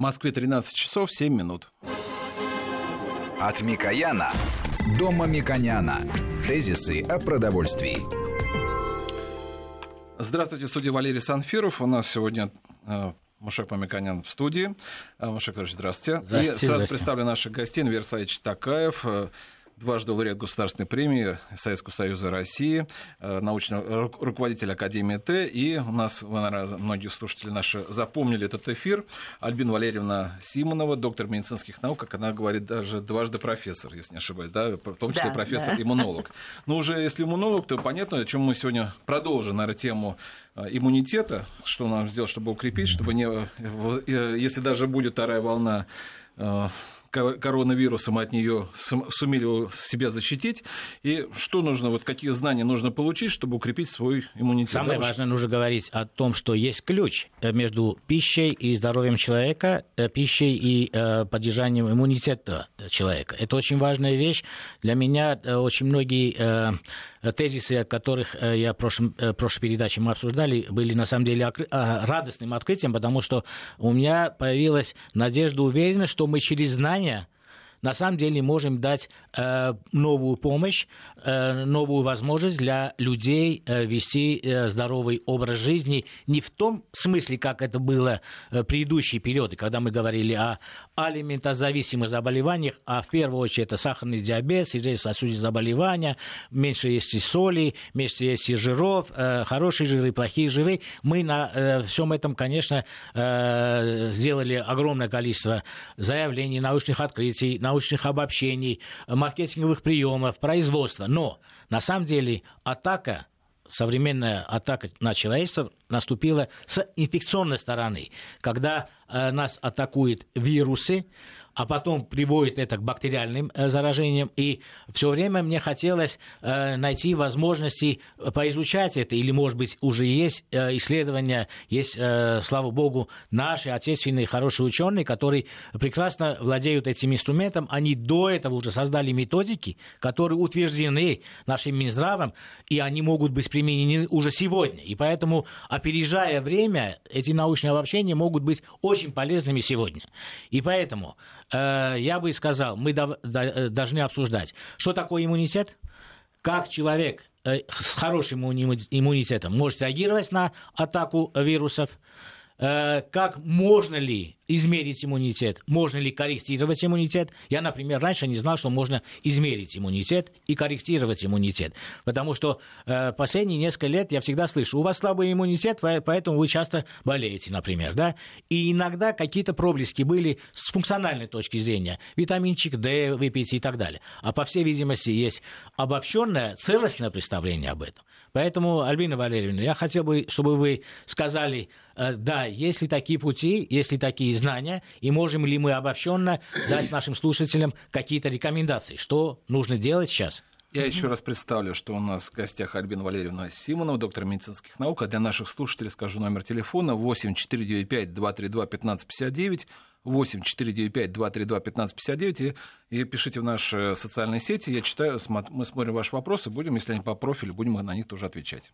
В Москве 13 часов 7 минут. От Микояна до Мамиконяна. Тезисы о продовольствии. Здравствуйте, студия Валерий Санфиров. У нас сегодня э, Мушек Мамиканян в студии. Э, Мушек Петрович, здравствуйте. Здравствуйте. И сразу здравствуйте. представлю наших гостей. Инвер Саевич Такаев, э, дважды лауреат Государственной премии Советского Союза России, э, научный ру- руководитель Академии Т. И у нас, наверное, многие слушатели наши запомнили этот эфир, Альбина Валерьевна Симонова, доктор медицинских наук, как она говорит, даже дважды профессор, если не ошибаюсь, да, в том числе Да, профессор-иммунолог. Ну, уже если иммунолог, то понятно, о чем мы сегодня продолжим, наверное, тему э, иммунитета, что нам сделать, чтобы укрепить, чтобы не, э, если даже будет вторая волна ко- коронавируса, мы от нее сумели себя защитить, и что нужно, вот какие знания нужно получить, чтобы укрепить свой иммунитет. Самое Да, важное, нужно говорить о том, что есть ключ э, между пищей и здоровьем человека, э, пищей и э, поддержанием иммунитета человека. Это очень важная вещь. Для меня очень многие тезисы, о которых э, я в прошлом, э, прошлой передаче мы обсуждали, были на самом деле а, радостным открытием, потому что у меня появилась надежда, уверенность, что мы через знания на самом деле можем дать э, новую помощь, э, новую возможность для людей э, вести э, здоровый образ жизни не в том смысле, как это было э, в предыдущие периоды, когда мы говорили о алиментозависимых заболеваниях, а в первую очередь это сахарный диабет, сердечно-сосудистые заболевания, меньше есть соли, меньше есть жиров, э, хорошие жиры, плохие жиры. Мы на э, всем этом, конечно, э, сделали огромное количество заявлений, научных открытий, научных обобщений, маркетинговых приемов, производства. Но на самом деле атака современная атака на человечество наступила с инфекционной стороны, когда э, нас атакуют вирусы, а потом приводит это к бактериальным э, заражениям. И все время мне хотелось э, найти возможности поизучать это, или, может быть, уже есть э, исследования, есть, слава богу, наши отечественные хорошие ученые, которые прекрасно владеют этим инструментом. Они до этого уже создали методики, которые утверждены нашим Минздравом, и они могут быть применены уже сегодня. И поэтому, опережая время, эти научные обобщения могут быть очень полезными сегодня. И поэтому я бы сказал, мы э, должны обсуждать, что такое иммунитет, как человек э, с хорошим иммуни- иммунитетом может реагировать на атаку вирусов, э, как можно ли измерить иммунитет, можно ли корректировать иммунитет. Я, например, раньше не знал, что можно измерить иммунитет и корректировать иммунитет, потому что э, последние несколько лет я всегда слышу, у вас слабый иммунитет, по- поэтому вы часто болеете, например, да, и иногда какие-то проблески были с функциональной точки зрения, витаминчик D выпить и так далее. А по всей видимости есть обобщенное, целостное представление об этом. Поэтому, Альбина Валерьевна, я хотел бы, чтобы вы сказали, э, да, есть ли такие пути, есть ли такие знания, и можем ли мы обобщенно дать нашим слушателям какие-то рекомендации, что нужно делать сейчас. Я еще раз представлю, что у нас в гостях Альбина Валерьевна Симонова, доктор медицинских наук. А для наших слушателей скажу номер телефона 8 495 232 1559, 8 495 232 1559, и, и пишите в наши социальные сети. Я читаю, мы смотрим ваши вопросы, будем, если они по профилю, будем на них тоже отвечать.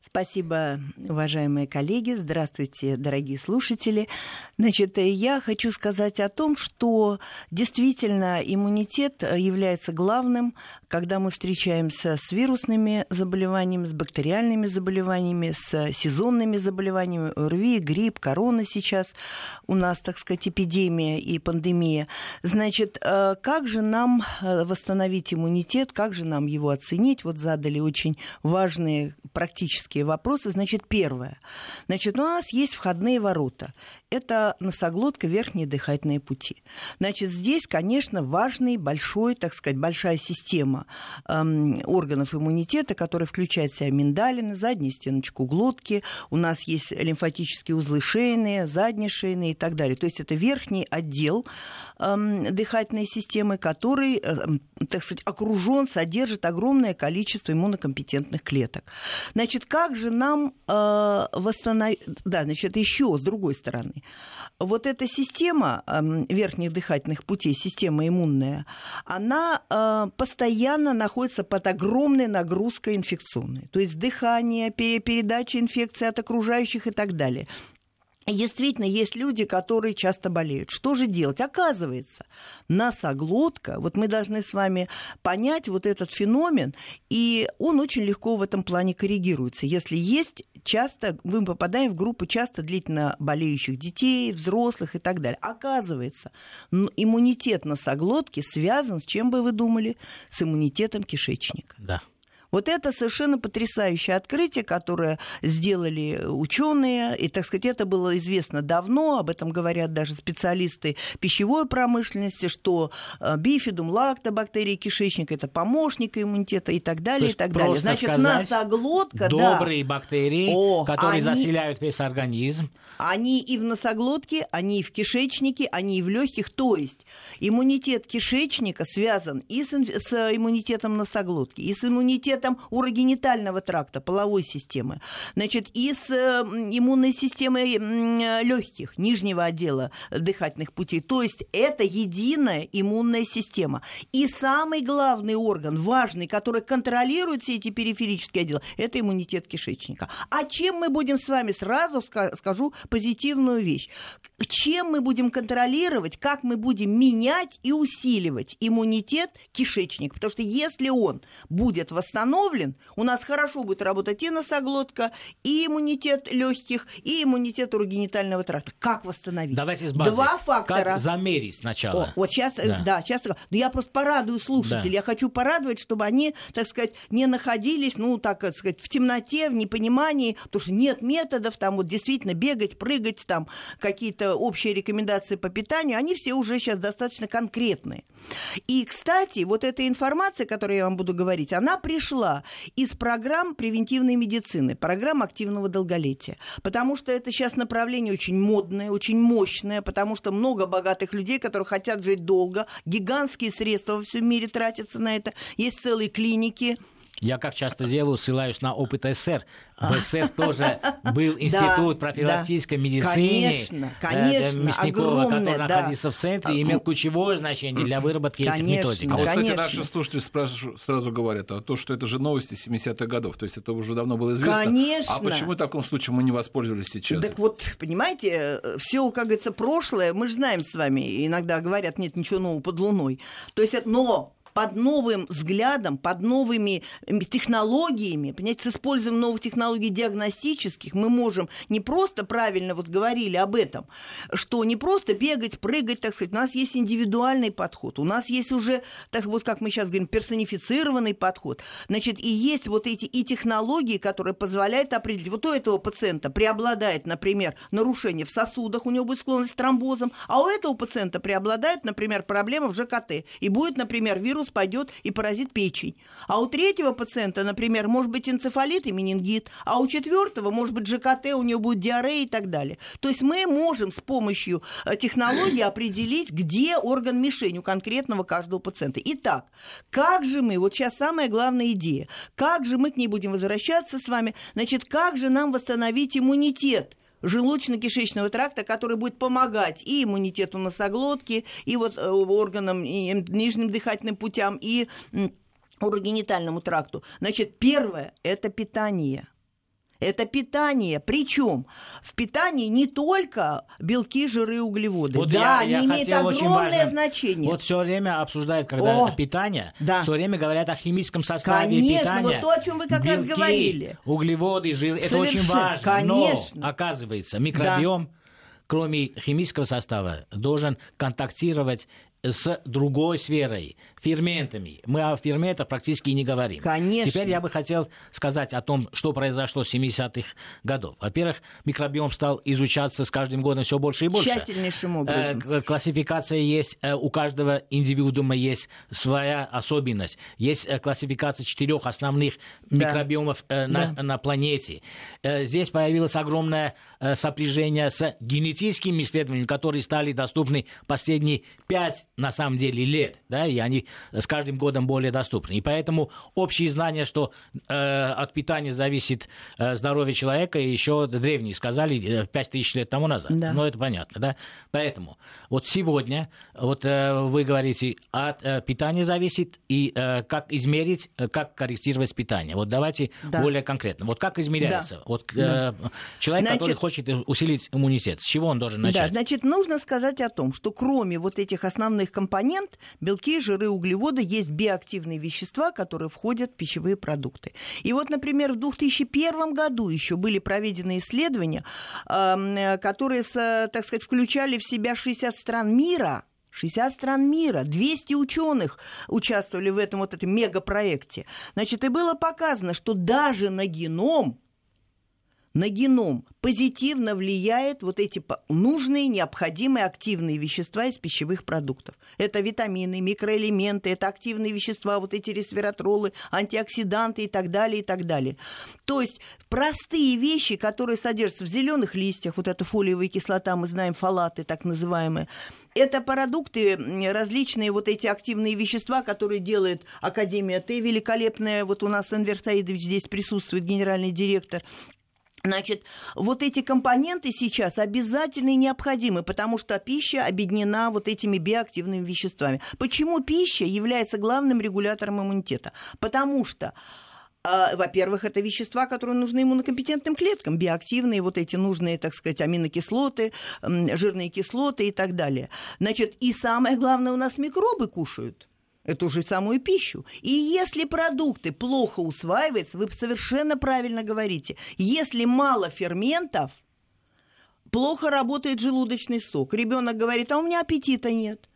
Спасибо, уважаемые коллеги. Здравствуйте, дорогие слушатели. Значит, э, я хочу сказать о том, что действительно иммунитет э, является главным, когда мы встречаемся с вирусными заболеваниями, с бактериальными заболеваниями, с сезонными заболеваниями, ОРВИ, грипп, корона сейчас у нас, так сказать, эпидемия и пандемия. Значит, э, как же нам э, восстановить иммунитет, как же нам его оценить? Вот задали очень важные практические вопросы. Значит, первое. Значит, у нас есть входные ворота. Это носоглотка, верхние дыхательные пути. Значит, здесь, конечно, важный, большой, так сказать, большая система эм, органов иммунитета, которая включает в себя миндалины, заднюю стеночку глотки. У нас есть лимфатические узлы шейные, задние шейные и так далее. То есть это верхний отдел эм, дыхательной системы, который, эм, так сказать, окружен, содержит огромное количество иммунокомпетентных клеток. Значит, как же нам э, восстановить... Да, значит, еще с другой стороны. Вот эта система э, верхних дыхательных путей, система иммунная, она э, постоянно находится под огромной нагрузкой инфекционной. То есть дыхание, передача инфекции от окружающих и так далее. Действительно, есть люди, которые часто болеют. Что же делать? Оказывается, носоглотка, вот мы должны с вами понять вот этот феномен, и он очень легко в этом плане коррегируется. Если есть часто, мы попадаем в группу часто длительно болеющих детей, взрослых и так далее. Оказывается, иммунитет носоглотки связан с чем бы вы думали? С иммунитетом кишечника. Да. Вот это совершенно потрясающее открытие, которое сделали ученые, и, так сказать, это было известно давно, об этом говорят даже специалисты пищевой промышленности, что э, бифидум, лактобактерии кишечника – это помощник иммунитета и так далее, и так далее. Значит, сказать, носоглотка, добрые да, бактерии, О, которые они, заселяют весь организм. Они и в носоглотке, они и в кишечнике, они и в легких. То есть иммунитет кишечника связан и с, с иммунитетом носоглотки, и с иммунитетом урогенитального тракта, половой системы, значит, и с иммунной системой легких, нижнего отдела дыхательных путей. То есть это единая иммунная система. И самый главный орган, важный, который контролирует все эти периферические отделы, это иммунитет кишечника. А чем мы будем с вами сразу скажу позитивную вещь. Чем мы будем контролировать, как мы будем менять и усиливать иммунитет кишечника. Потому что если он будет восстановлен, у нас хорошо будет работать и носоглотка, и иммунитет легких, и иммунитет урогенитального тракта. Как восстановить? Давайте с базы. Два фактора. Как замерить сначала? О, вот сейчас, э, да, да сейчас. Но я просто порадую слушателей. Да. Я хочу порадовать, чтобы они, так сказать, не находились, ну, так сказать, в темноте, в непонимании, потому что нет методов, там вот действительно бегать, прыгать, там какие-то общие рекомендации по питанию, они все уже сейчас достаточно конкретные. И, кстати, вот эта информация, которую я вам буду говорить, она пришла из программ превентивной медицины, программ активного долголетия. Потому что это сейчас направление очень модное, очень мощное, потому что много богатых людей, которые хотят жить долго, гигантские средства во всем мире тратятся на это. Есть целые клиники, я, как часто делаю, ссылаюсь на опыт СССР. В СССР тоже был институт профилактической медицины. Конечно, э, конечно. Мясникова, который находился в центре и имел ключевое значение для выработки этих методик. А вот, кстати, наши слушатели сразу говорят, а то, что это же новости 70-х годов, то есть это уже давно было известно. Конечно. А почему в таком случае мы не воспользовались сейчас? Так вот, понимаете, все, как говорится, прошлое, мы же знаем с вами, иногда говорят, нет ничего нового под луной. То есть, но под новым взглядом, под новыми технологиями, понимаете, с использованием новых технологий диагностических мы можем не просто правильно вот говорили об этом, что не просто бегать, прыгать, так сказать, у нас есть индивидуальный подход, у нас есть уже, так вот как мы сейчас говорим, персонифицированный подход, значит, и есть вот эти и технологии, которые позволяют определить, вот у этого пациента преобладает, например, нарушение в сосудах, у него будет склонность к тромбозам, а у этого пациента преобладает, например, проблема в ЖКТ, и будет, например, вирус вирус пойдет и поразит печень. А у третьего пациента, например, может быть энцефалит и менингит, а у четвертого может быть ЖКТ, у него будет диарея и так далее. То есть мы можем с помощью э, технологии определить, где орган мишень у конкретного каждого пациента. Итак, как же мы, вот сейчас самая главная идея, как же мы к ней будем возвращаться с вами, значит, как же нам восстановить иммунитет? Желудочно-кишечного тракта, который будет помогать и иммунитету носоглотки, и вот э, органам, и нижним дыхательным путям, и урогенитальному тракту. Значит, первое – это питание – это питание. Причем в питании не только белки, жиры, углеводы. Вот да, я, они я имеют огромное значение. Вот все время обсуждают, когда о, питание, да. все время говорят о химическом составе Конечно, питания. вот то, о чем вы как белки, раз говорили. Углеводы, жиры, это очень важно. Конечно. Но, оказывается, микробиом да кроме химического состава, должен контактировать с другой сферой, ферментами. Мы о ферментах практически не говорим. Конечно. Теперь я бы хотел сказать о том, что произошло с 70-х годов. Во-первых, микробиом стал изучаться с каждым годом все больше и больше. Тщательнейшим образом. Э, классификация есть, э, у каждого индивидуума есть своя особенность. Есть э, классификация четырех основных да. микробиомов на, да. на планете. Здесь появилось огромное сопряжение с генетическими исследованиями, которые стали доступны последние пять на самом деле лет, да, и они с каждым годом более доступны. И поэтому общие знания, что э, от питания зависит э, здоровье человека, еще древние сказали э, 5 тысяч лет тому назад. Да. Ну, это понятно, да. Поэтому вот сегодня, вот э, вы говорите, от э, питания зависит и э, как измерить, э, как корректировать питание. Вот давайте Да. более конкретно. Вот как измеряется? Да. Вот э, человек, который Значит- хочет усилить иммунитет, с чего он должен Да, начать? значит, нужно сказать о том, что кроме вот этих основных компонент, белки, жиры, углеводы, есть биоактивные вещества, которые входят в пищевые продукты. И вот, например, в 2001 году еще были проведены исследования, эм, которые, так сказать, включали в себя 60 стран мира, 60 стран мира, 200 ученых участвовали в этом вот этом мегапроекте. Значит, и было показано, что даже на геном на геном позитивно влияет вот эти нужные, необходимые активные вещества из пищевых продуктов. Это витамины, микроэлементы, это активные вещества, вот эти ресвератролы, антиоксиданты и так далее, и так далее. То есть простые вещи, которые содержатся в зеленых листьях, вот эта фолиевая кислота, мы знаем, фалаты так называемые, это продукты, различные вот эти активные вещества, которые делает Академия Т, великолепная, вот у нас Энвер Саидович здесь присутствует, генеральный директор, Значит, вот эти компоненты сейчас обязательны и необходимы, потому что пища объединена вот этими биоактивными веществами. Почему пища является главным регулятором иммунитета? Потому что а, во-первых, это вещества, которые нужны иммунокомпетентным клеткам, биоактивные, вот эти нужные, так сказать, аминокислоты, жирные кислоты и так далее. Значит, и самое главное, у нас микробы кушают эту же самую пищу. И если продукты плохо усваиваются, вы совершенно правильно говорите, если мало ферментов, плохо работает желудочный сок. Ребенок говорит, а у меня аппетита нет.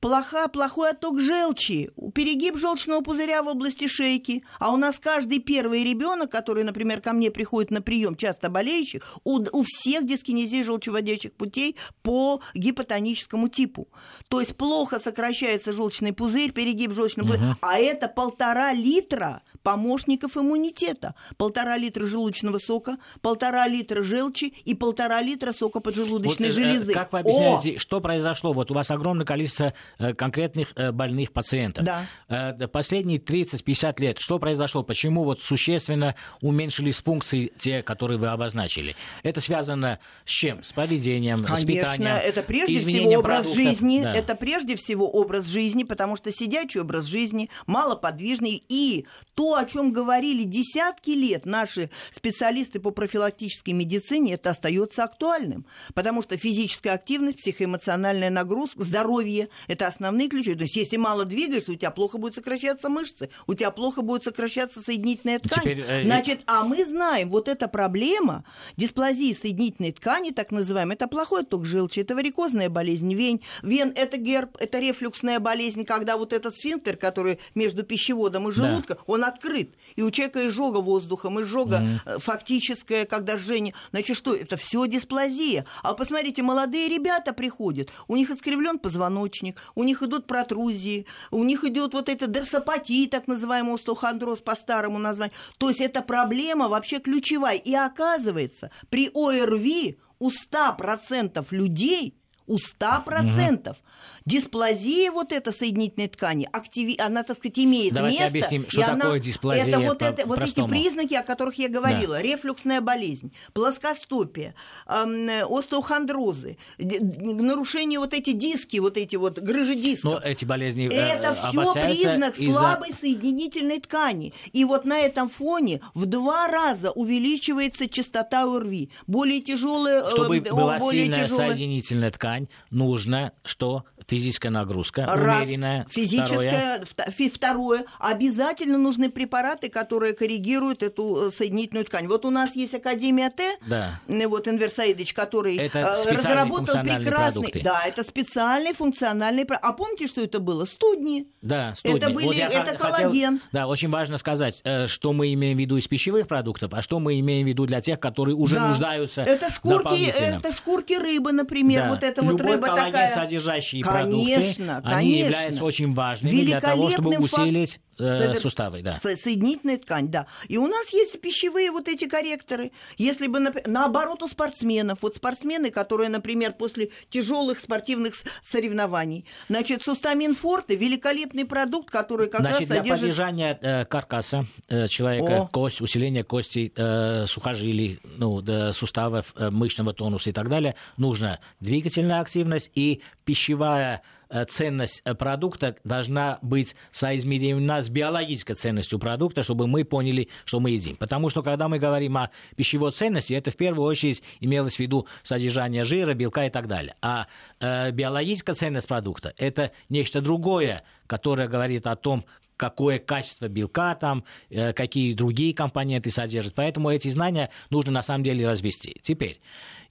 Плоха, плохой отток желчи, перегиб желчного пузыря в области шейки. А у нас каждый первый ребенок, который, например, ко мне приходит на прием, часто болеющий, у, у всех дискинезия желчеводящих путей по гипотоническому типу. То есть плохо сокращается желчный пузырь, перегиб желчного пузыря. А это полтора литра помощников иммунитета. Полтора литра желудочного сока, полтора литра желчи и полтора литра сока поджелудочной Вот, э, железы. Как вы О! объясняете, что произошло? Вот у вас огромное количество э, конкретных э, больных пациентов. Да. Э, Последние 30-50 лет что произошло? Почему вот существенно уменьшились функции те, которые вы обозначили? Это связано с чем? С поведением, с Конечно, питанием? это прежде всего образ продуктов? жизни. Да. Это прежде всего образ жизни, потому что сидячий образ жизни, малоподвижный. И то, о чем говорили десятки лет наши специалисты по профилактической медицине, это остается актуальным. Потому что физическая активность, психоэмоциональная нагрузка, здоровье – это основные ключи. То есть, если мало двигаешься, у тебя плохо будет сокращаться мышцы, у тебя плохо будет сокращаться соединительная ткань. Теперь, э, Значит, а мы знаем, вот эта проблема дисплазии соединительной ткани, так называемая, это плохой отток желчи, это варикозная болезнь вен, вен это герб, это рефлюксная болезнь, когда вот этот сфинктер, который между пищеводом и Да. желудком, он открыт, и у человека изжога воздухом, изжога э, фактическая, когда жжение. Значит, что? Это все дисплазия. А посмотрите, молодые ребята приходят, у них искривлен позвоночник, у них идут протрузии, у них идет вот эта дерсопатия, так называемый остеохондроз по старому названию. То есть эта проблема вообще ключевая. И оказывается, при ОРВИ у 100% людей у 100%. Дисплазия вот эта соединительной ткани, активи... она, так сказать, имеет Давайте место. объясним, что и она- такое дисплазия Это вот, это, вот эти признаки, о которых я говорила. Рефлюксная болезнь, плоскостопие, эм, остеохондрозы, нарушение вот эти диски, вот эти вот грыжи дисков. Но эти болезни э, Это все признак слабой соединительной ткани. И вот на этом фоне в два раза увеличивается частота ОРВИ. Более тяжелая, э, Чтобы о, была более сильная тяжелая. соединительная ткань, нужно что? Физическая нагрузка, Раз, умеренная. Второе. физическое, вта- фи- второе, обязательно нужны препараты, которые коррегируют эту э, соединительную ткань. Вот у нас есть Академия Т, Да. э, вот Энвер Саидович, который Это э, специальные разработал прекрасный... продукты. Да, это специальные функциональные... про- А помните, что это было? Студни. Да, студни. Это были- я это х- хотел- коллаген. да, очень важно сказать, что мы имеем в виду из пищевых продуктов, а что мы имеем в виду для тех, которые уже Да. нуждаются это шкурки, это шкурки рыбы, например. Да. Вот это вот Любой рыба коллаген такая. Содержащие Конечно, продукты, они конечно. являются очень важными для того, чтобы усилить э, суставы, да. Соединительная ткань, да. И у нас есть пищевые вот эти корректоры. Если бы, наоборот, у спортсменов, вот спортсмены, которые, например, после тяжелых спортивных соревнований, значит, сустамин форте великолепный продукт, который как значит, раз содержит... для поддержания э, каркаса э, человека, О. кость, усиления кости, э, сухожилий, ну, да, суставов, э, мышечного тонуса и так далее, нужна двигательная активность и пищевая Э, ценность э, продукта должна быть соизмерима с биологической ценностью продукта, чтобы мы поняли, что мы едим. Потому что, когда мы говорим о пищевой ценности, это в первую очередь имелось в виду содержание жира, белка и так далее. А э, биологическая ценность продукта – это нечто другое, которое говорит о том, какое качество белка там, э, какие другие компоненты содержит. Поэтому эти знания нужно на самом деле развести. Теперь,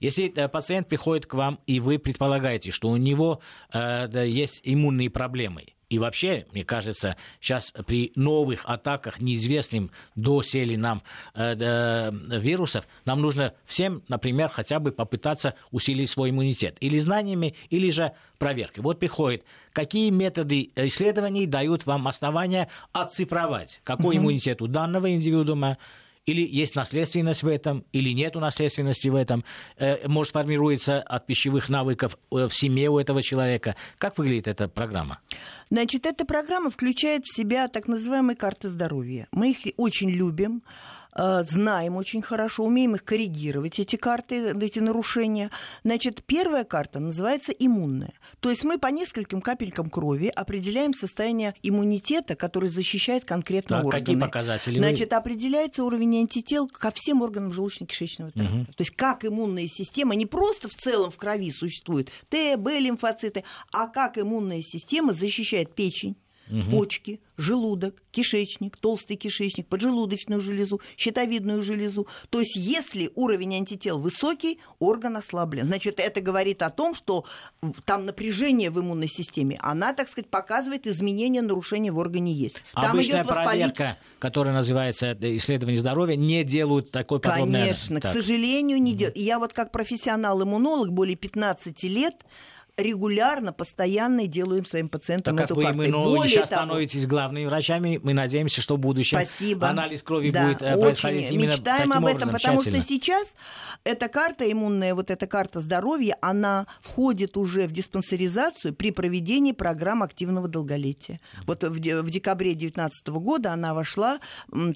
если э, пациент приходит к вам, и вы предполагаете, что у него э, есть иммунные проблемы, и вообще, мне кажется, сейчас при новых атаках, неизвестным доселе нам э, э, вирусов, нам нужно всем, например, хотя бы попытаться усилить свой иммунитет. Или знаниями, или же проверкой. Вот приходит, какие методы исследований дают вам основания оцифровать, какой угу. иммунитет у данного индивидуума, или есть наследственность в этом, или нет наследственности в этом, э, может формируется от пищевых навыков э, в семье у этого человека. Как выглядит эта программа? Значит, эта программа включает в себя так называемые карты здоровья. Мы их очень любим. Э, знаем очень хорошо, умеем их коррегировать, эти карты, эти нарушения. Значит, первая карта называется иммунная. То есть мы по нескольким капелькам крови определяем состояние иммунитета, который защищает конкретно так, органы. Какие показатели? Значит, определяется уровень антител ко всем органам желудочно-кишечного тракта. Угу. То есть как иммунная система не просто в целом в крови существует, Т, Б лимфоциты, а как иммунная система защищает печень, угу. почки, желудок, кишечник, толстый кишечник, поджелудочную железу, щитовидную железу. То есть, если уровень антител высокий, орган ослаблен. Значит, это говорит о том, что там напряжение в иммунной системе, она, так сказать, показывает изменения, нарушения в органе есть. Там Обычная идет воспалить... проверка, которая называется э, исследование здоровья, не делают такой подробный Конечно, к сожалению, не делают. Я вот как профессионал-иммунолог более 15 лет регулярно, постоянно делаем своим пациентам так эту как вы иммунологи сейчас того, становитесь главными врачами, мы надеемся, что в будущем Спасибо. анализ крови да, будет э, происходить очень именно мечтаем таким об этом, образом, потому что сейчас эта карта иммунная, вот эта карта здоровья, она входит уже в диспансеризацию при проведении программ активного долголетия. Вот в, в декабре 2019 года она вошла,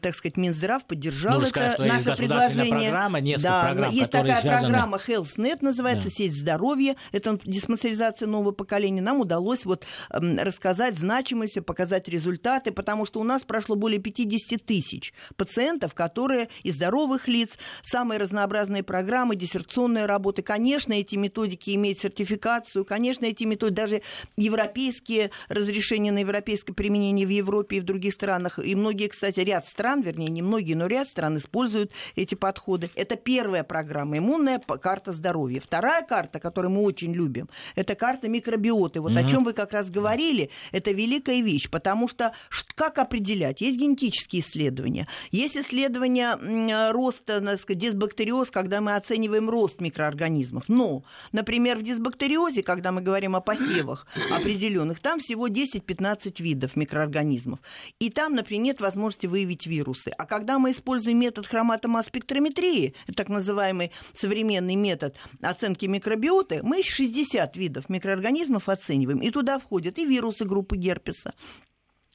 так сказать, Минздрав поддержал ну, это сказать, наше предложение. Программа, да, программ, есть такая связаны... программа HealthNet, называется да. сеть здоровья, это диспансеризация нового поколения нам удалось вот рассказать значимость, показать результаты, потому что у нас прошло более 50 тысяч пациентов, которые из здоровых лиц, самые разнообразные программы, диссертационные работы. Конечно, эти методики имеют сертификацию, конечно, эти методики, даже европейские разрешения на европейское применение в Европе и в других странах, и многие, кстати, ряд стран, вернее, не многие, но ряд стран используют эти подходы. Это первая программа, иммунная карта здоровья. Вторая карта, которую мы очень любим, это карта микробиоты. Вот mm-hmm. о чем вы как раз говорили, это великая вещь, потому что как определять? Есть генетические исследования, есть исследования роста, так сказать, дисбактериоз, когда мы оцениваем рост микроорганизмов. Но, например, в дисбактериозе, когда мы говорим о посевах определенных, там всего 10-15 видов микроорганизмов. И там, например, нет возможности выявить вирусы. А когда мы используем метод хроматомасс-спектрометрии, так называемый современный метод оценки микробиоты, мы 60 видов микроорганизмов организмов оцениваем, и туда входят и вирусы группы герпеса,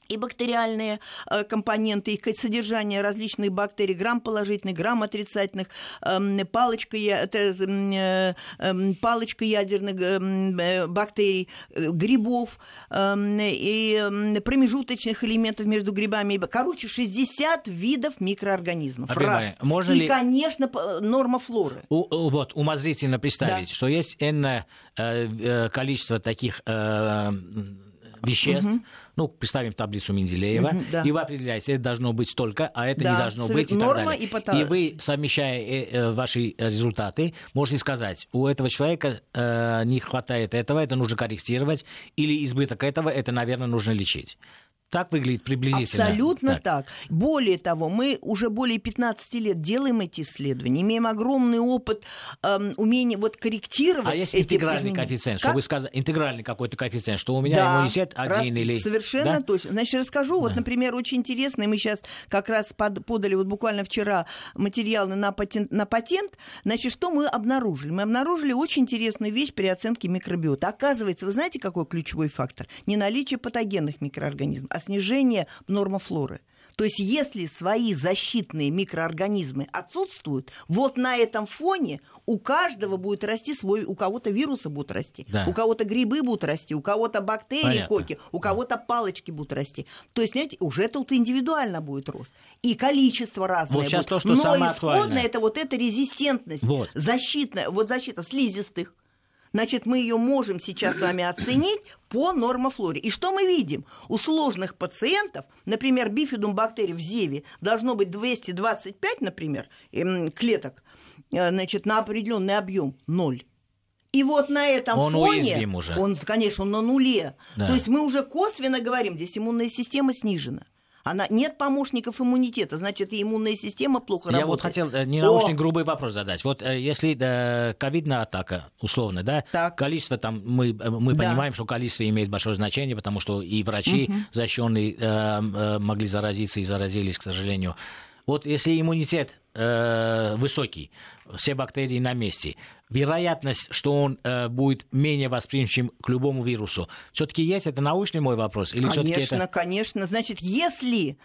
и бактериальные э, компоненты, и содержание различных бактерий, грамм положительных, грамм отрицательных, э, палочка, это, э, э, палочка ядерных э, бактерий, э, грибов э, и промежуточных элементов между грибами. Короче, 60 видов микроорганизмов. Раз. Можно и, ли... конечно, норма флоры. У, вот, умозрительно представить, да. что есть энное э, количество таких э, веществ, угу ну, представим таблицу Менделеева, угу, да. и вы определяете, это должно быть столько, а это да, не должно быть, и норма так далее. И, потом... и вы, совмещая э, э, ваши результаты, можете сказать, у этого человека э, не хватает этого, это нужно корректировать, или избыток этого, это, наверное, нужно лечить. Так выглядит приблизительно. Абсолютно так. так. Более того, мы уже более 15 лет делаем эти исследования, имеем огромный опыт эм, умения вот корректировать. А если интегральный изменения. коэффициент, как? что вы сказали, интегральный какой-то коэффициент, что у меня да, иммунитет один раз, или... Совершенно да? точно. Значит, расскажу, вот, например, очень интересно, мы сейчас как раз под, подали вот буквально вчера материалы на патент, на патент. Значит, что мы обнаружили? Мы обнаружили очень интересную вещь при оценке микробиота. Оказывается, вы знаете, какой ключевой фактор? Не наличие патогенных микроорганизмов, а снижение нормофлоры. То есть если свои защитные микроорганизмы отсутствуют, вот на этом фоне у каждого будет расти свой, у кого-то вирусы будут расти, да. у кого-то грибы будут расти, у кого-то бактерии, Понятно. коки, у кого-то палочки будут расти. То есть, знаете, уже тут индивидуально будет рост. И количество разное вот будет. То, что Но исходно это вот эта резистентность, вот. защитная, вот защита слизистых, Значит, мы ее можем сейчас с вами оценить по нормофлоре. И что мы видим? У сложных пациентов, например, бифидум бактерий в зеве должно быть 225, например, эм, клеток, э, значит, на определенный объем 0. И вот на этом он фоне, уже. он, конечно, он на нуле. Да. То есть мы уже косвенно говорим, здесь иммунная система снижена. Она, нет помощников иммунитета, значит, и иммунная система плохо Я работает. Я вот хотел э, не О! грубый вопрос задать. Вот э, если да, ковидная атака, условно, да, так. количество там, мы, э, мы да. понимаем, что количество имеет большое значение, потому что и врачи угу. защищенные э, могли заразиться и заразились, к сожалению. Вот если иммунитет э, высокий, все бактерии на месте, вероятность, что он э, будет менее восприимчив к любому вирусу, все-таки есть? Это научный мой вопрос? Или конечно, это... конечно. Значит, если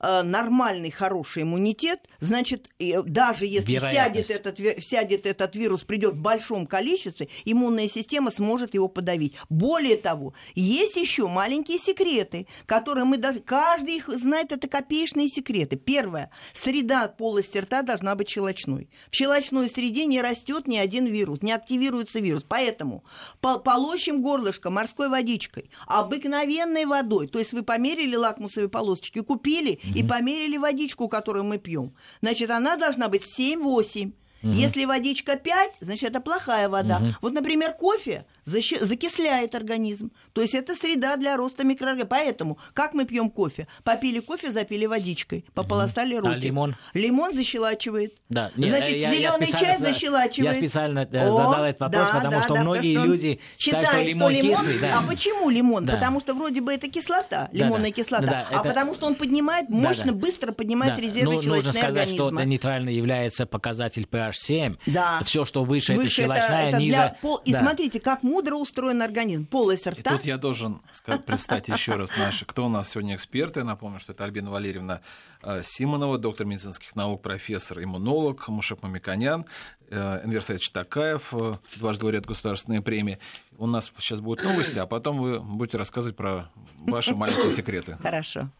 э, нормальный, хороший иммунитет, значит, э, даже если сядет этот, сядет этот вирус, придет в большом количестве, иммунная система сможет его подавить. Более того, есть еще маленькие секреты, которые мы даже... Каждый их знает, это копеечные секреты. Первое. Среда полости рта должна быть щелочной. В щелочной среде не растет ни один вирус, не активируется вирус. Поэтому полощем горлышко морской водичкой, обыкновенной водой. То есть вы померили лакмусовые полосочки, купили угу. и померили водичку, которую мы пьем. Значит, она должна быть 7-8. Угу. Если водичка 5, значит, это плохая вода. Угу. Вот, например, кофе закисляет организм. То есть это среда для роста микроорганизмов. Поэтому, как мы пьем кофе? Попили кофе, запили водичкой, пополоскали угу. ротик. А лимон? Лимон защелачивает. Да. Нет, Значит, зеленый чай защелачивает. Я специально э, О, задал этот вопрос, да, потому да, что да, многие что люди считают, что лимон, что лимон кислый. Да. А почему лимон? Да. Потому что вроде бы это кислота, лимонная да, да. кислота. Да, а это... потому что он поднимает, мощно, да, да. быстро поднимает да. резервы ну, человечного нужно сказать, организма. что нейтрально является показатель pH 7. Да. Все, что выше, выше это щелочная, это, это ниже... Для пол... И смотрите, как мудро устроен организм организм, полость рта. И тут я должен представить еще раз наши, кто у нас сегодня эксперты. Я напомню, что это Альбина Валерьевна э, Симонова, доктор медицинских наук, профессор, иммунолог, Мушек Мамиканян, э, Энвер Саидович Такаев, э, дважды лауреат государственной премии. У нас сейчас будут новости, а потом вы будете рассказывать про ваши маленькие секреты. Хорошо.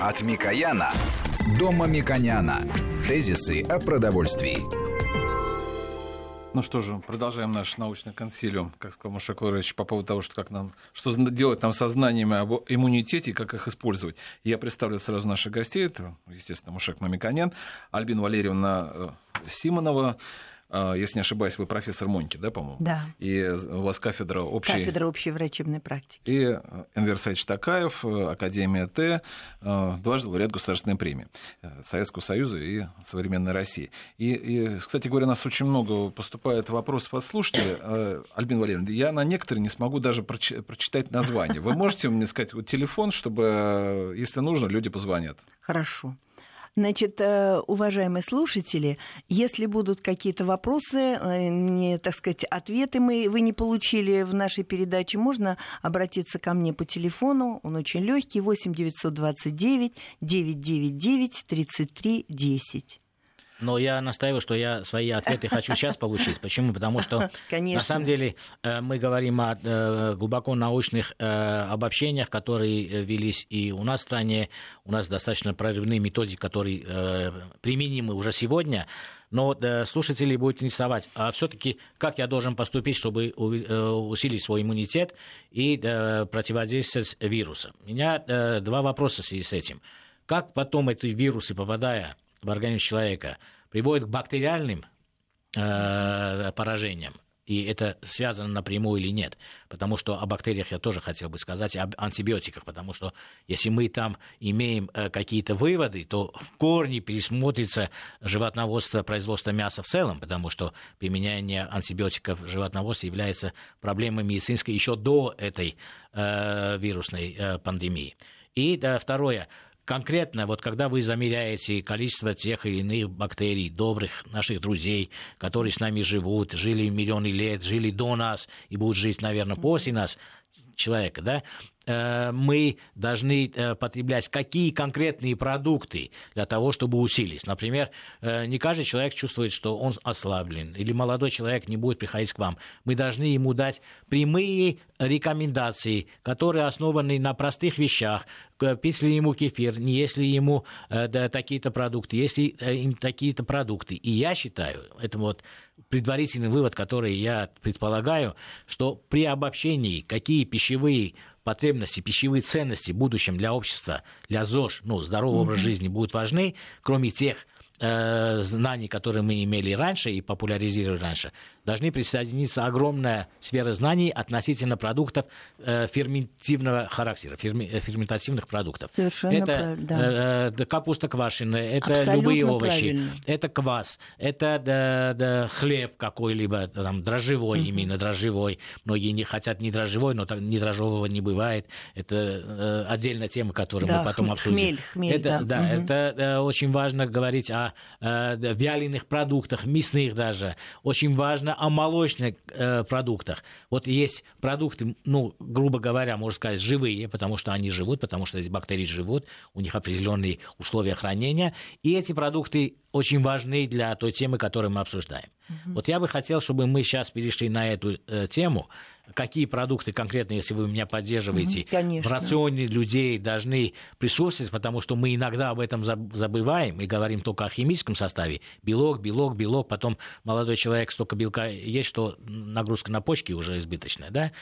От Микояна до Мамиконяна. Тезисы о продовольствии. Ну что же, продолжаем наш научный консилиум, как сказал Маша Кларович, по поводу того, что, как нам, что делать нам со знаниями об иммунитете и как их использовать. Я представлю сразу наших гостей. Это, естественно, Мушек Мамиканян, Альбина Валерьевна э, Симонова, если не ошибаюсь, вы профессор Моньки, да, по-моему? Да. И у вас кафедра общей... Кафедра общей врачебной практики. И э, Энвер Саидович Такаев, э, Академия Т, э, дважды лауреат государственной премии Советского Союза и современной России. И, и, кстати говоря, у нас очень много поступает вопросов от слушателей. Альбин Валерьевна, я на некоторые не смогу даже прочитать название. Вы можете мне сказать вот телефон, чтобы, если нужно, люди позвонят? Хорошо. Значит, э, уважаемые слушатели, если будут какие-то вопросы, э, не, так сказать, ответы мы, вы не получили в нашей передаче, можно обратиться ко мне по телефону, он очень легкий, 8 929 999 33 10. Но я настаиваю, что я свои ответы хочу сейчас получить. Почему? Потому что Конечно. на самом деле э, мы говорим о э, глубоко научных э, обобщениях, которые велись и у нас в стране. У нас достаточно прорывные методики, которые применимы уже сегодня. Но слушатели будут интересовать, а все-таки как я должен поступить, чтобы усилить свой иммунитет и противодействовать вирусу? У меня два вопроса в связи с этим. Как потом эти вирусы, попадая в организм человека, приводит к бактериальным э, поражениям. и это связано напрямую или нет. Потому что о бактериях я тоже хотел бы сказать, об антибиотиках, потому что если мы там имеем э, какие-то выводы, то в корне пересмотрится животноводство, производство мяса в целом, потому что применение антибиотиков в животноводстве является проблемой медицинской еще до этой э, вирусной э, пандемии. И да, второе, конкретно, вот когда вы замеряете количество тех или иных бактерий, добрых наших друзей, которые с нами живут, жили миллионы лет, жили до нас и будут жить, наверное, после нас, человека, да, мы должны э, потреблять какие конкретные продукты для того, чтобы усилить. Например, э, не каждый человек чувствует, что он ослаблен, или молодой человек не будет приходить к вам. Мы должны ему дать прямые рекомендации, которые основаны на простых вещах. Пить ему кефир, не если ему да, такие-то продукты, если им такие-то продукты. И я считаю, это вот предварительный вывод, который я предполагаю, что при обобщении, какие пищевые потребности, пищевые ценности в будущем для общества, для ЗОЖ, ну, здоровый mm-hmm. образ жизни будут важны, кроме тех э, знаний, которые мы имели раньше и популяризировали раньше, должны присоединиться огромная сфера знаний относительно продуктов э, ферментивного характера, ферми, э, ферментативных продуктов. Совершенно это правильно, да. э, капуста квашеная, это Абсолютно любые овощи, правильно. это квас, это да, да, хлеб какой-либо, там, дрожжевой mm-hmm. именно, дрожжевой. Многие не хотят не дрожжевой, но так, не дрожжевого не бывает. Это э, отдельная тема, которую да, мы потом хм, обсудим. Хмель, хмель, это, да. да, Мгм. это э, очень важно говорить о э, вяленых продуктах, мясных даже. Очень важно о молочных э, продуктах. Вот есть продукты, ну, грубо говоря, можно сказать, живые, потому что они живут, потому что эти бактерии живут, у них определенные условия хранения. И эти продукты очень важны для той темы, которую мы обсуждаем. Вот я бы хотел, чтобы мы сейчас перешли на эту э, тему. Какие продукты конкретно, если вы меня поддерживаете, конечно. в рационе людей должны присутствовать, потому что мы иногда об этом заб- забываем и говорим только о химическом составе. Белок, белок, белок, потом молодой человек столько белка есть, что нагрузка на почки уже избыточная, да?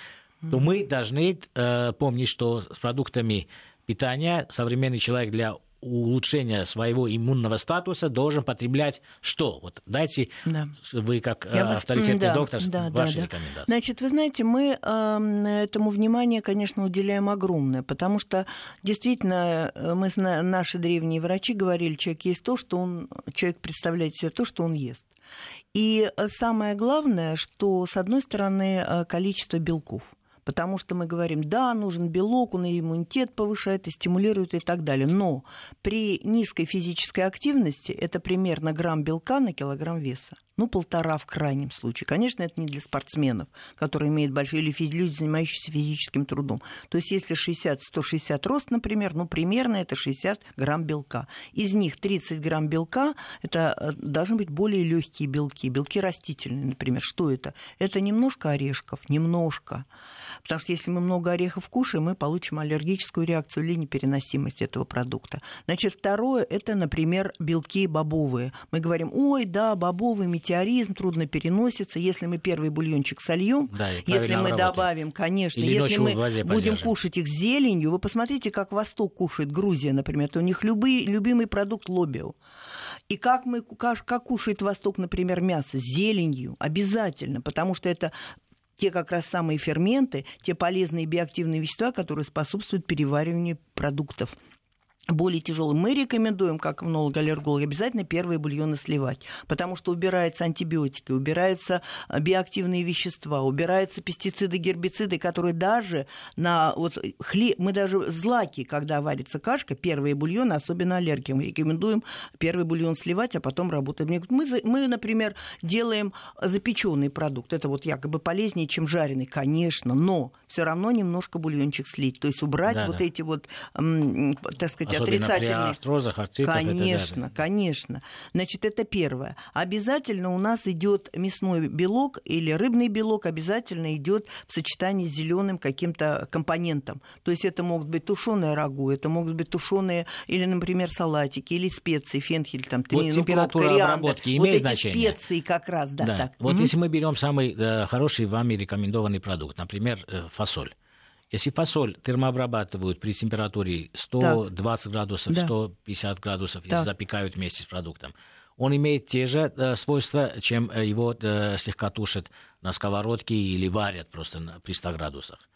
То мы должны э, помнить, что с продуктами питания современный человек для улучшения своего иммунного статуса должен потреблять что? Вот дайте Да. вы как э, Я вас- авторитетный да, доктор да, ваши да. рекомендации. Значит, вы знаете, мы эм, этому внимание, конечно, уделяем огромное, потому что действительно э, мы наши древние врачи говорили, человек есть то, что он человек представляет себе то, что он ест. И э, самое главное, что с одной стороны э, количество белков. Потому что мы говорим, да, нужен белок, он и иммунитет повышает, и стимулирует, и так далее. Но при низкой физической активности это примерно грамм белка на килограмм веса. Ну, полтора в крайнем случае. Конечно, это не для спортсменов, которые имеют большие, или люди, занимающиеся физическим трудом. То есть, если 60-160 рост, например, ну, примерно это 60 грамм белка. Из них 30 грамм белка, это э, должны быть более легкие белки, белки растительные, например. Что это? Это немножко орешков, немножко. Потому что если мы много орехов кушаем, мы получим аллергическую реакцию или непереносимость этого продукта. Значит, второе, это, например, белки бобовые. Мы говорим, ой, да, бобовый метеоризм трудно переносится. Если мы первый бульончик сольем, Да, если мы обработаем. добавим, конечно, Или если мы будем подержим. кушать их с зеленью, вы посмотрите, как Восток кушает, Грузия, например, это у них любые, любимый продукт лобио. И как, мы, как, как кушает Восток, например, мясо? С зеленью. Обязательно, потому что это те как раз самые ферменты, те полезные биоактивные вещества, которые способствуют перевариванию продуктов более тяжелым. Мы рекомендуем, как иммунолог-аллерголог, обязательно первые бульоны сливать, потому что убираются антибиотики, убираются а, биоактивные вещества, убираются пестициды, гербициды, которые даже на вот хлеб, мы даже злаки, когда варится кашка, первые бульоны, особенно аллергикам, мы рекомендуем первый бульон сливать, а потом работать. Мне говорят, Мы, мы, например, делаем запеченный продукт, это вот якобы полезнее, чем жареный, конечно, но все равно немножко бульончик слить, то есть убрать Да, вот да. эти вот, так сказать, Особенно при отрицательные артрозах, артритах и так далее. Конечно, конечно. Значит, это первое. Обязательно у нас идет мясной белок или рыбный белок, обязательно идет в сочетании с зеленым каким-то компонентом. То есть это могут быть тушеные рагу, это могут быть тушеные или, например, салатики, или специи, фенхель, там, тмин, температура укроп, кориандр. обработки вот имеет эти значение? специи как раз, да, Да. так. Вот Мгм. если мы берем самый э, хороший вами рекомендованный продукт, например, э, фасоль. Если фасоль термообрабатывают при температуре 120 градусов, Да. 150 градусов, если Так. запекают вместе с продуктом, он имеет те же э, свойства, чем э, его э, слегка тушат на сковородке или варят просто на, при 100 градусах.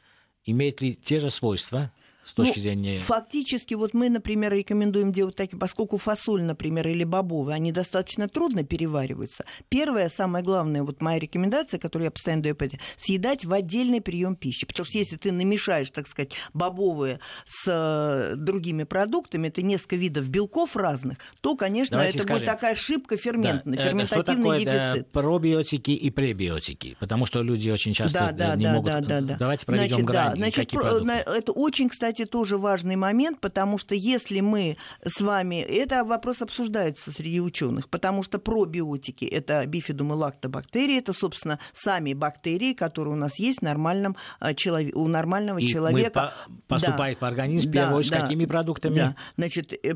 Имеет ли те же свойства? С точки ну, зрения... Фактически, вот мы, например, рекомендуем делать такие, поскольку фасоль, например, или бобовые, они достаточно трудно перевариваются. Первое, самое главное, вот моя рекомендация, которую я постоянно даю, съедать в отдельный прием пищи. Потому что если ты намешаешь, так сказать, бобовые с э, другими продуктами, это несколько видов белков разных, то, конечно, Давайте это скажем. будет такая ошибка ферментная, Да, ферментативный что такое, дефицит. Да, пробиотики и пребиотики, потому что люди очень часто Да, да, не да, могут... да, да, да. Давайте проведем Значит, грань. да, значит, какие про- это очень, кстати, тоже важный момент, потому что если мы с вами... Это вопрос обсуждается среди ученых, потому что пробиотики — это бифидум и лактобактерии, это, собственно, сами бактерии, которые у нас есть в нормальном, э, челове- у нормального И мы человека. по- поступает в организм, в Да, первую очередь, да, какими продуктами? Да. Значит, э,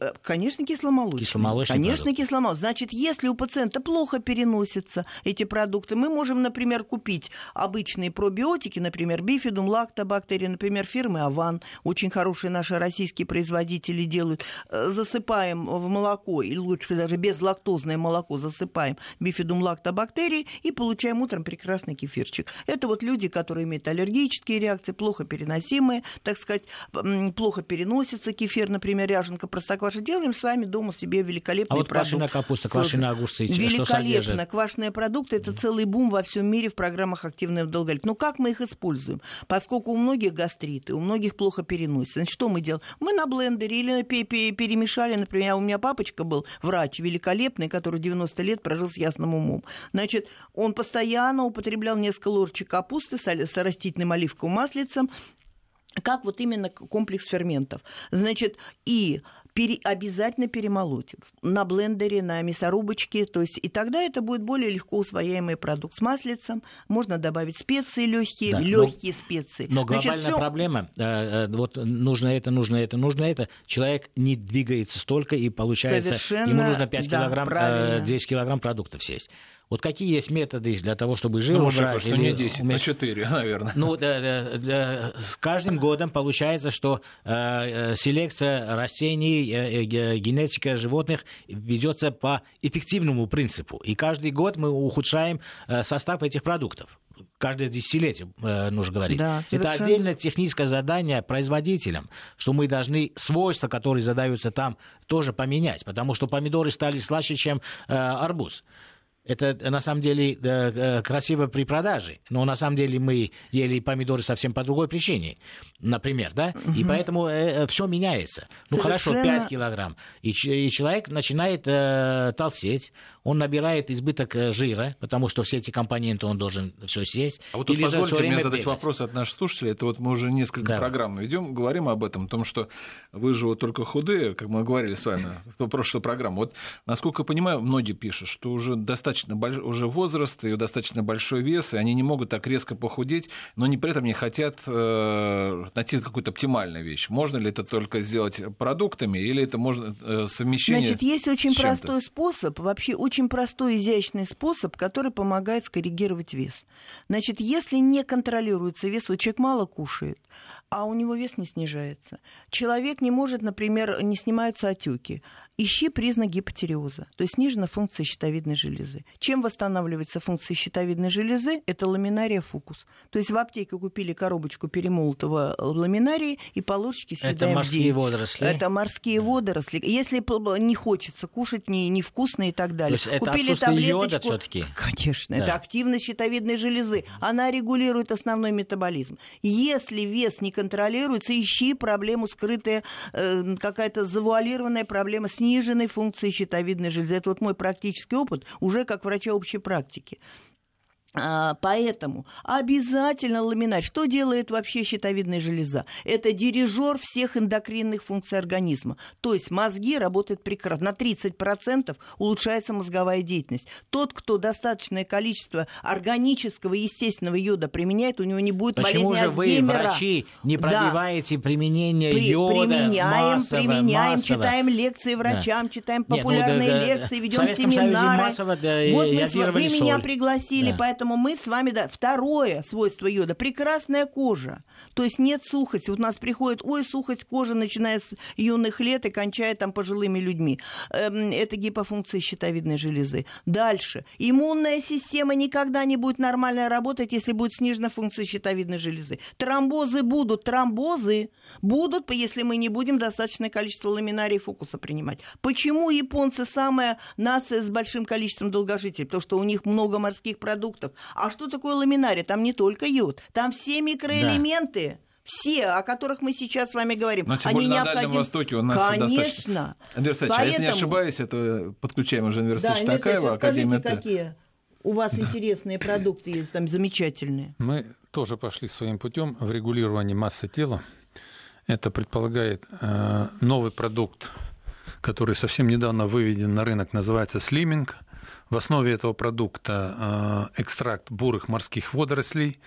э, конечно, кисломолочные. Кисломолочные Конечно, продукты. кисломолочные. Значит, если у пациента плохо переносятся эти продукты, мы можем, например, купить обычные пробиотики, например, бифидум, лактобактерии, например, фирмы Аван, очень хорошие наши российские производители делают. Э, Засыпаем в молоко, и лучше даже безлактозное молоко засыпаем бифидум лактобактерии и получаем утром прекрасный кефирчик. Это вот люди, которые имеют аллергические реакции, плохо переносимые, так сказать, плохо переносится кефир, например, ряженка, простокваша. Делаем сами дома себе великолепный А вот продукт. квашеная капуста, квашеные огурцы, что Великолепно. содержит? Квашеные продукты – это целый бум во всем мире в программах активного долголетия. Но как мы их используем? Поскольку у многих гастриты, у многих плохо переносится. Значит, что мы делаем? Мы на блендере или пе- перемешали, например, у меня папочка был врач великолепный, который 90 лет прожил с ясным умом. Значит, он постоянно употреблял несколько ложечек капусты с растительным оливковым маслицем, как вот именно комплекс ферментов. Значит, и пере- обязательно перемолоть на блендере, на мясорубочке, то есть и тогда это будет более легко усвояемый продукт с маслицем. Можно добавить специи легкие, Да, но- легкие специи. Но Значит, глобальная всё- проблема, э, э, вот нужно это, нужно это, нужно это, человек не двигается столько, и получается, Совершенно, ему нужно 5 да, килограмм, э, правильно. 10 килограмм продуктов съесть. Вот какие есть методы для того, чтобы жир Ну, убрать? что или не 10, а уменьшить? 4, наверное. Ну, да, да, да, с каждым годом получается, что э, э, селекция растений, э, э, ге- генетика животных ведется по эффективному принципу. И каждый год мы ухудшаем э, состав этих продуктов. Каждое десятилетие, э, нужно говорить. Да, Это совершенно. отдельное техническое задание производителям, что мы должны свойства, которые задаются там, тоже поменять. Потому что помидоры стали слаще, чем э, арбуз. Это э, на самом деле э, э, красиво при продаже, но на самом деле мы ели помидоры совсем по другой причине, например, да, и поэтому все меняется. Ну хорошо, Совершенно. 5 килограмм, и, и человек начинает э, толстеть, он набирает избыток жира, потому что все эти компоненты он должен все съесть. А вот тут позвольте мне задать бегать. вопрос от наших слушателей. Это вот мы уже несколько Да. программ ведем, говорим об этом, о том, что вы же вот только худые, как мы говорили с вами в прошлой программе. Вот, насколько я понимаю, многие пишут, что уже достаточно больш... уже возраст и достаточно большой вес, и они не могут так резко похудеть, но не при этом не хотят э, найти какую-то оптимальную вещь. Можно ли это только сделать продуктами, или это можно э, совмещение Значит, есть очень простой способ, вообще очень простой, изящный способ, который помогает скоррегировать вес. Значит, если не контролируется вес, вот человек мало кушает, а у него вес не снижается. Человек не может, например, не снимаются отеки. Ищи признак гипотериоза, то есть снижена функция щитовидной железы. Чем восстанавливается функция щитовидной железы? Это ламинария фукус. То есть в аптеке купили коробочку перемолотого ламинарии и по ложечке Это съедаем в морские день. водоросли? Это морские водоросли. Если не хочется кушать, не, невкусно и так То далее. есть это Купили отсутствие йода все-таки? Конечно, Да. это активность щитовидной железы. Она регулирует основной метаболизм. Если вес не контролируется, ищи проблему скрытая, э, какая-то завуалированная проблема сниженной функции щитовидной железы. Это вот мой практический опыт уже как врача общей практики. А, Поэтому обязательно ламинарий. Что делает вообще щитовидная железа? Это дирижер всех эндокринных функций организма. То есть мозги работают прекрасно. На 30% улучшается мозговая деятельность. Тот, кто достаточное количество органического естественного йода применяет, у него не будет Почему болезни же вы, Альцгеймера. врачи, не Да. продлеваете применение При- йода применяем, массово, применяем, массово? читаем лекции врачам, читаем Нет, ну, популярные да, да, лекции, ведем семинары. массово, да, вот мы вы меня соль. пригласили, Да. поэтому Поэтому мы с вами, да, второе свойство йода – прекрасная кожа. То есть нет сухости. Вот у нас приходит, ой, сухость кожи, начиная с юных лет и кончая там пожилыми людьми. Эм, это гипофункция щитовидной железы. Дальше. Иммунная система никогда не будет нормально работать, если будет снижена функция щитовидной железы. Тромбозы будут, тромбозы будут, если мы не будем достаточное количество ламинарий фокуса принимать. Почему японцы самая нация с большим количеством долгожителей? Потому что у них много морских продуктов. А что такое ламинарий? Там не только йод, там все микроэлементы. Да все, о которых мы сейчас с вами говорим, Но тем они более необходим... на Дальнем Востоке у нас Конечно. достаточно. Андрей Александрович, Поэтому... а если не ошибаюсь, это подключаем уже университет да, Такаева, Академия какие у вас да. интересные продукты есть, там замечательные. Мы тоже пошли своим путем в регулировании массы тела. Это предполагает э, новый продукт, который совсем недавно выведен на рынок, называется слиминг. В основе этого продукта э, экстракт бурых морских водорослей,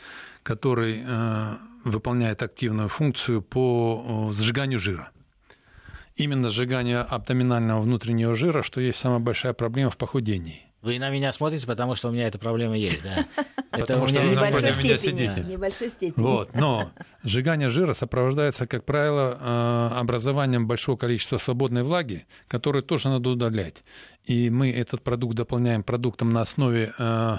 который э, выполняет активную функцию по сжиганию жира. Именно сжигание абдоминального внутреннего жира, что есть самая большая проблема в похудении. Вы на меня смотрите, потому что у меня эта проблема есть, да? Это у меня небольшой меня сидите. Небольшой степени. Вот, но сжигание жира сопровождается, как правило, э, образованием большого количества свободной влаги, которую тоже надо удалять. И мы этот продукт дополняем продуктом на основе э,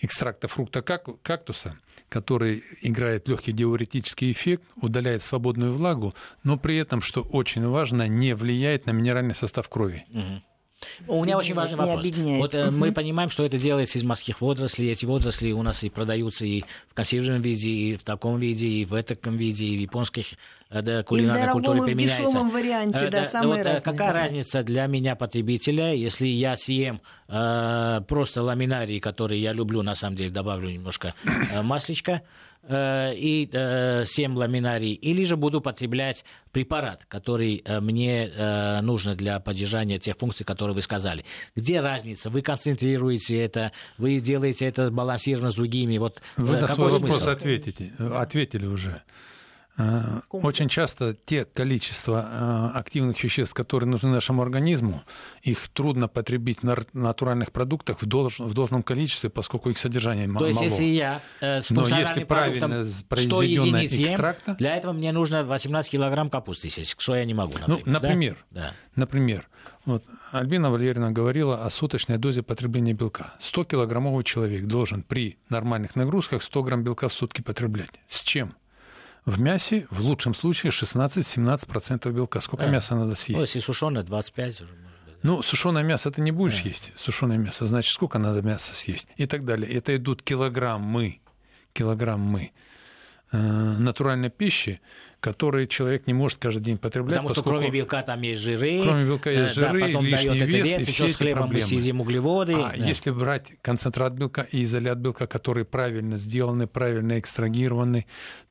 экстракта фрукта кактуса, который играет легкий диуретический эффект, удаляет свободную влагу, но при этом, что очень важно, не влияет на минеральный состав крови. Угу. У меня очень важный вопрос. Вот угу. мы понимаем, что это делается из морских водорослей. Эти водоросли у нас и продаются и в консервированном виде, и в таком виде, и в этом виде, и в японских э, да, кулинарной культуре применяется. И в дешевом варианте, да, да самые вот, разные. Какая разница для меня, потребителя, если я съем э, просто ламинарий, который я люблю, на самом деле, добавлю немножко э, масличка, Э, и э, 7 ламинарий, или же буду потреблять препарат, который э, мне э, нужен для поддержания тех функций, которые вы сказали. Где разница? Вы концентрируете это, вы делаете это балансированно с другими. Вот, вы на свой смысл? вопрос ответите, ответили уже. Э, очень часто те количество э, активных веществ, которые нужны нашему организму, их трудно потребить на натуральных продуктах в, долж, в должном количестве, поскольку их содержание мало. То есть, если я э, с Но если правильно произведенный экстракт... Для этого мне нужно 18 килограмм капусты съесть, что я не могу, например. Ну, например, да? например вот Альбина Валерьевна говорила о суточной дозе потребления белка. 100-килограммовый человек должен при нормальных нагрузках 100 грамм белка в сутки потреблять. С чем? В мясе в лучшем случае 16-17% белка. Сколько да. мяса надо съесть? Ну, если сушеное, 25 уже. Ну, сушеное мясо ты не будешь да. есть. Сушеное мясо, значит, сколько надо мяса съесть? И так далее. Это идут килограммы, килограммы э, натуральной пищи, которые человек не может каждый день потреблять. Потому что кроме белка там есть жиры. Кроме белка есть жиры, да, потом лишний дает вес, вес, и все с хлебом проблемы. мы съедим углеводы. А да. если брать концентрат белка и изолят белка, которые правильно сделаны, правильно экстрагированы,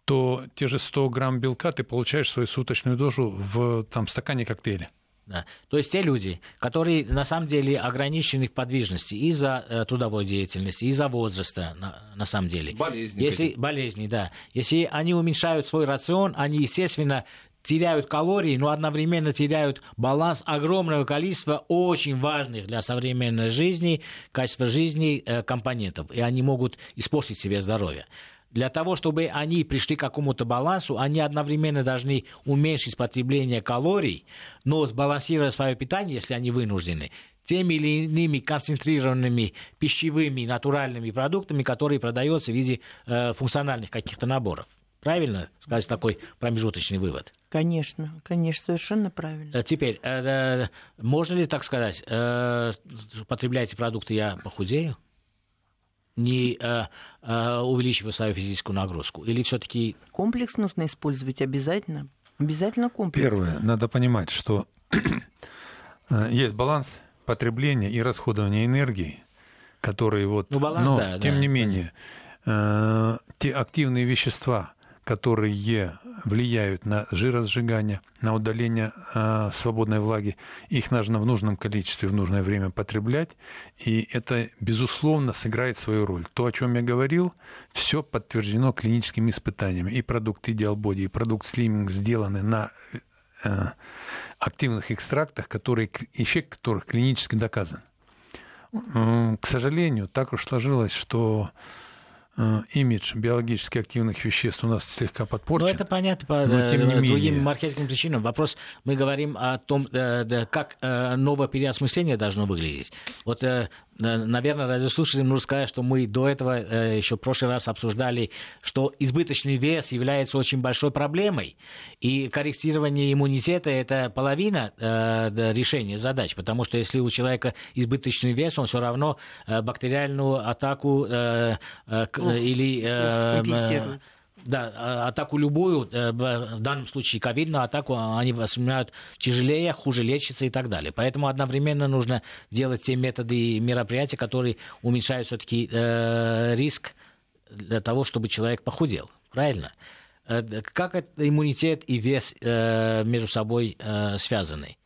то те же 100 грамм белка ты получаешь свою суточную дозу в там, стакане коктейля. Да. То есть те люди, которые на самом деле ограничены в подвижности из-за э, трудовой деятельности, из-за возраста, на, на самом деле. Болезни. Если, болезни, да. Если они уменьшают свой рацион, они, естественно, теряют калории, но одновременно теряют баланс огромного количества очень важных для современной жизни, качества жизни э, компонентов. И они могут испортить себе здоровье. Для того, чтобы они пришли к какому-то балансу, они одновременно должны уменьшить потребление калорий, но сбалансировать свое питание, если они вынуждены, теми или иными концентрированными пищевыми натуральными продуктами, которые продаются в виде э, функциональных каких-то наборов. Правильно сказать такой промежуточный вывод? Конечно, конечно, совершенно правильно. Э, теперь, э, э, можно ли так сказать, э, потребляйте продукты, я похудею? Не э, э, увеличивая свою физическую нагрузку? Или все-таки... Комплекс нужно использовать обязательно. Обязательно комплекс. Первое, надо понимать, что э, есть баланс потребления и расходования энергии, которые вот... Ну, баланс, но, да, тем да, не менее, э, те активные вещества, которые влияют на жиросжигание, на удаление э, свободной влаги. Их нужно в нужном количестве, в нужное время потреблять, и это, безусловно, сыграет свою роль. То, о чем я говорил, все подтверждено клиническими испытаниями. И продукт Ideal и продукт Slimming сделаны на э, активных экстрактах, которые, эффект которых клинически доказан. К сожалению, так уж сложилось, что имидж биологически активных веществ у нас слегка подпорчен. Ну, это понятно по Но, тем не другим менее. маркетинговым причинам. Вопрос, мы говорим о том, э, как э, новое переосмысление должно выглядеть. Вот наверное, радиослушателям нужно сказать, что мы до этого э, еще в прошлый раз обсуждали, что избыточный вес является очень большой проблемой, и корректирование иммунитета – это половина э, решения задач, потому что если у человека избыточный вес, он все равно э, бактериальную атаку или да, а, атаку любую, э, в данном случае ковидную атаку, они воспринимают тяжелее, хуже лечится и так далее. Поэтому одновременно нужно делать те методы и мероприятия, которые уменьшают все-таки э, риск для того, чтобы человек похудел. Правильно? Э, как это иммунитет и вес между собой связаны?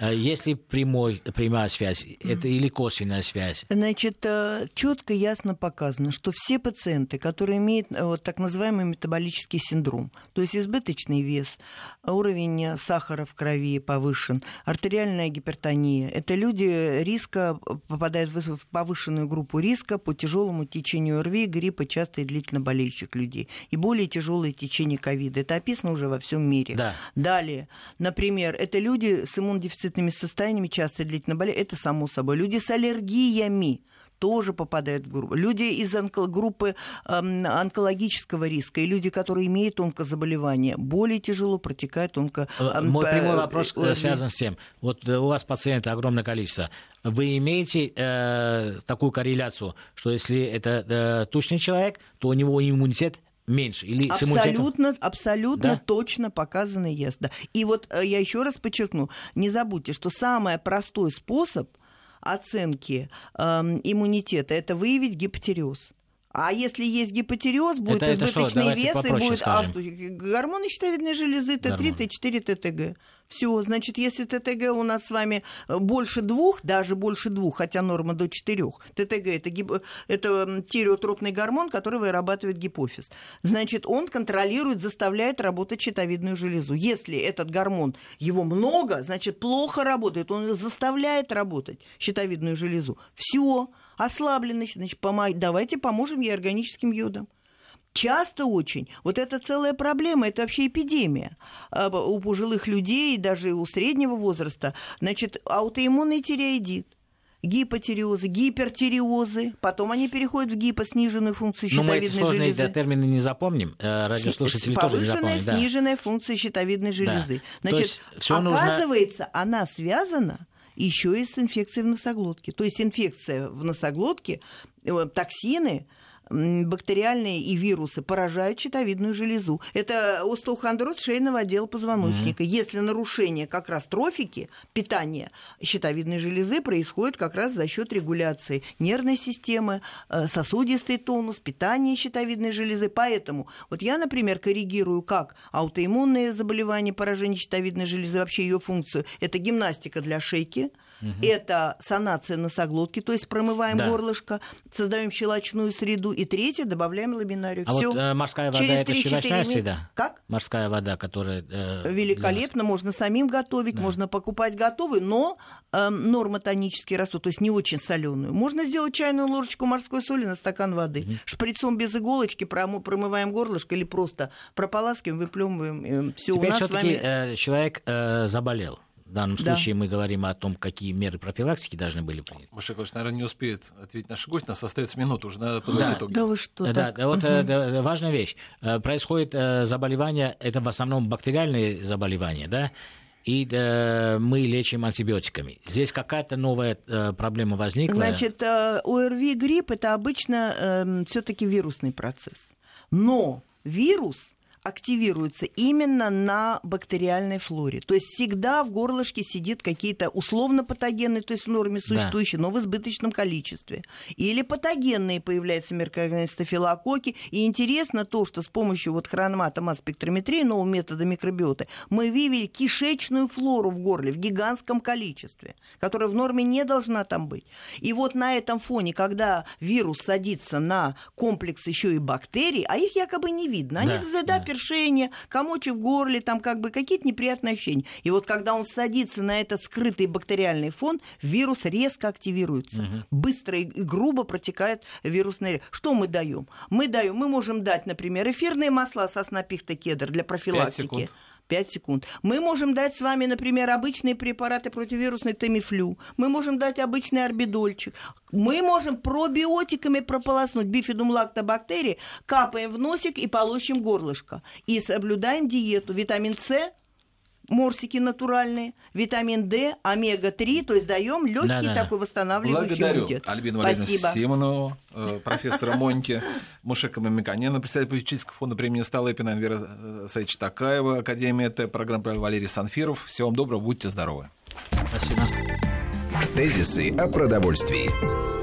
А есть ли прямой, прямая связь это или косвенная связь? Значит, э, четко ясно показано, что все пациенты, которые имеют э, вот, так называемый метаболический синдром, то есть избыточный вес, уровень сахара в крови повышен, артериальная гипертония, это люди риска попадают в повышенную группу риска по тяжелому течению РВИ, гриппа, часто и длительно болеющих людей. И более тяжелое течение ковида. Это описано уже во всем мире. Да. Далее, например, это люди с иммунодефицитом дефицитными состояниями, часто длительно болеют, это само собой. Люди с аллергиями тоже попадают в группу. Люди из онко- группы э, онкологического риска и люди, которые имеют онкозаболевания, более тяжело протекают онко... Э, мой прямой вопрос э, связан с тем. Вот э, у вас пациенты огромное количество. Вы имеете э, такую корреляцию, что если это э, тучный человек, то у него иммунитет меньше? Или абсолютно, абсолютно да? точно показано есть. Да. И вот э, я еще раз подчеркну, не забудьте, что самый простой способ оценки э, иммунитета это выявить гипотереоз. А если есть гипотереоз, будет это, избыточный это вес и будет а, что, гормоны щитовидной железы Т3, Т4, ТТГ. Все, значит, если ТТГ у нас с вами э, больше двух, даже больше двух, хотя норма до четырех, ТТГ это, гип... это тиреотропный гормон, который вырабатывает гипофиз. Значит, он контролирует, заставляет работать щитовидную железу. Если этот гормон, его много, значит, плохо работает, он заставляет работать щитовидную железу. Все, ослабленность, значит, помог... давайте поможем ей органическим йодом. Часто очень. Вот это целая проблема, это вообще эпидемия а, у пожилых людей, даже у среднего возраста. Значит, аутоиммунный тиреоидит, гипотиреозы, гипертиреозы, потом они переходят в гипосниженную функцию щитовидной Но мы эти железы. термины не запомним, э, радиослушатели тоже не запомнят. Повышенная, сниженная да. функция щитовидной железы. Да. Значит, оказывается, нужно... она связана еще и с инфекцией в носоглотке. То есть инфекция в носоглотке, э, токсины, бактериальные и вирусы поражают щитовидную железу. Это остеохондроз шейного отдела позвоночника. Mm-hmm. Если нарушение как раз трофики питания щитовидной железы происходит как раз за счет регуляции нервной системы, э, сосудистый тонус, питания щитовидной железы. Поэтому вот я, например, коррегирую как аутоиммунные заболевания, поражение щитовидной железы, вообще ее функцию. Это гимнастика для шейки, Угу. Это санация носоглотки, то есть промываем да. горлышко, создаем щелочную среду. И третье, добавляем ламинарию. А Всё. вот э, морская вода Через это щелочная среда? Как? Морская вода, которая... Э, Великолепно, можно самим готовить, да. можно покупать готовый, но э, норма тонический растут, то есть не очень соленую. Можно сделать чайную ложечку морской соли на стакан воды. Угу. Шприцом без иголочки промываем горлышко или просто прополаскиваем, выплевываем. Все у нас с вами... Э, человек э, заболел в данном да. случае мы говорим о том, какие меры профилактики должны были приняты. Маша Николаевич, наверное, не успеет ответить наш гость. У нас остается минута, уже надо подводить да. итоги. Да вы что? Да, да, вот угу. да, важная вещь. Э, происходит э, заболевание, это в основном бактериальные заболевания, да, и э, мы лечим антибиотиками. Здесь какая-то новая э, проблема возникла? Значит, э, ОРВИ грипп это обычно э, все-таки вирусный процесс. Но вирус активируется именно на бактериальной флоре. То есть всегда в горлышке сидит какие-то условно патогенные, то есть в норме существующие, да. но в избыточном количестве. Или патогенные появляются микроорганизмы стафилококки. И интересно то, что с помощью вот хрономата масс-спектрометрии, нового метода микробиоты, мы выявили кишечную флору в горле в гигантском количестве, которая в норме не должна там быть. И вот на этом фоне, когда вирус садится на комплекс еще и бактерий, а их якобы не видно, они да, да першение, комочек в горле, там как бы какие-то неприятные ощущения. И вот когда он садится на этот скрытый бактериальный фон, вирус резко активируется. Угу. Быстро и грубо протекает вирусный. Что мы даем? Мы даем, мы можем дать, например, эфирные масла сосна, пихта, кедр для профилактики. 5 секунд. Мы можем дать с вами, например, обычные препараты противовирусной тамифлю. Мы можем дать обычный орбидольчик. Мы можем пробиотиками прополоснуть бифидум лактобактерии, капаем в носик и полощем горлышко. И соблюдаем диету. Витамин С морсики натуральные, витамин D, омега-3, то есть даем легкий да, да, такой восстанавливающий Благодарю удет. Альбину Валерьевну Симонову, э, профессора Моньки, Мушека Мамиканена, председатель политического фонда премии Столыпина, Вера э, Саич Такаева, Академия Т, программа Валерий Санфиров. Всего вам доброго, будьте здоровы. Спасибо. Тезисы о продовольствии.